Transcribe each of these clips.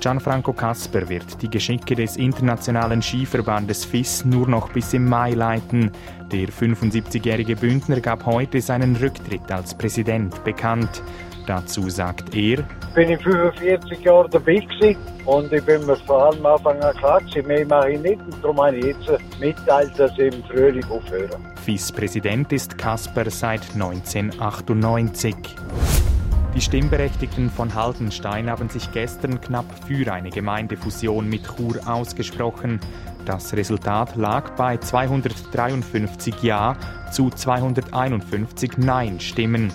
Gianfranco Casper wird die Geschicke des internationalen Skiverbandes FIS nur noch bis im Mai leiten. Der 75-jährige Bündner gab heute seinen Rücktritt als Präsident bekannt. Dazu sagt er, bin ich 45 Jahre dabei gewesen und ich bin mir vor allem am Anfang an klar gewesen, mehr mache ich nicht und darum habe ich jetzt mitteilt, dass ich im Frühling aufhöre. FIS-Präsident ist Kasper seit 1998. Die Stimmberechtigten von Haldenstein haben sich gestern knapp für eine Gemeindefusion mit Chur ausgesprochen. Das Resultat lag bei 253 Ja zu 251 Nein-Stimmen.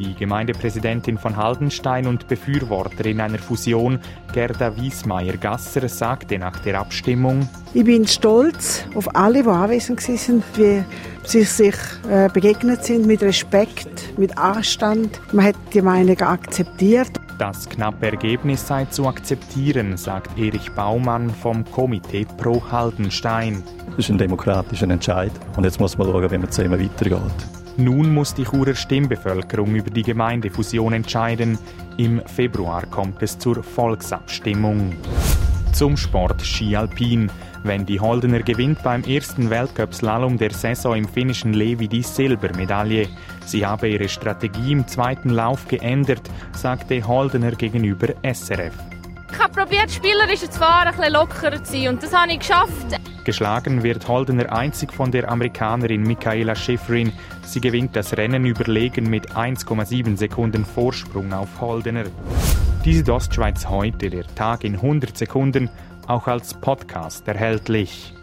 Die Gemeindepräsidentin von Haldenstein und Befürworterin einer Fusion, Gerda Wiesmeier-Gasser, sagte nach der Abstimmung, Ich bin stolz auf alle, die anwesend waren, wie sie sich äh, begegnet sind, mit Respekt, mit Anstand. Man hat die Meinung akzeptiert. Das knappe Ergebnis sei zu akzeptieren, sagt Erich Baumann vom Komitee Pro Haldenstein. Das ist ein demokratischer Entscheid und jetzt muss man schauen, wie man zusammen weitergeht. Nun muss die Churer Stimmbevölkerung über die Gemeindefusion entscheiden. Im Februar kommt es zur Volksabstimmung. Zum Sport Ski Alpin. Wendy Holdener gewinnt beim ersten Weltcup-Slalom der Saison im finnischen Levi die Silbermedaille. Sie habe ihre Strategie im zweiten Lauf geändert, sagte Holdener gegenüber SRF. Ich habe probiert, spielerisch zu fahren, ein bisschen lockerer zu sein und das habe ich geschafft. Geschlagen wird Holdener einzig von der Amerikanerin Michaela Schifrin. Sie gewinnt das Rennen überlegen mit 1,7 Sekunden Vorsprung auf Holdener. Die Südostschweiz heute, der Tag in 100 Sekunden, auch als Podcast erhältlich.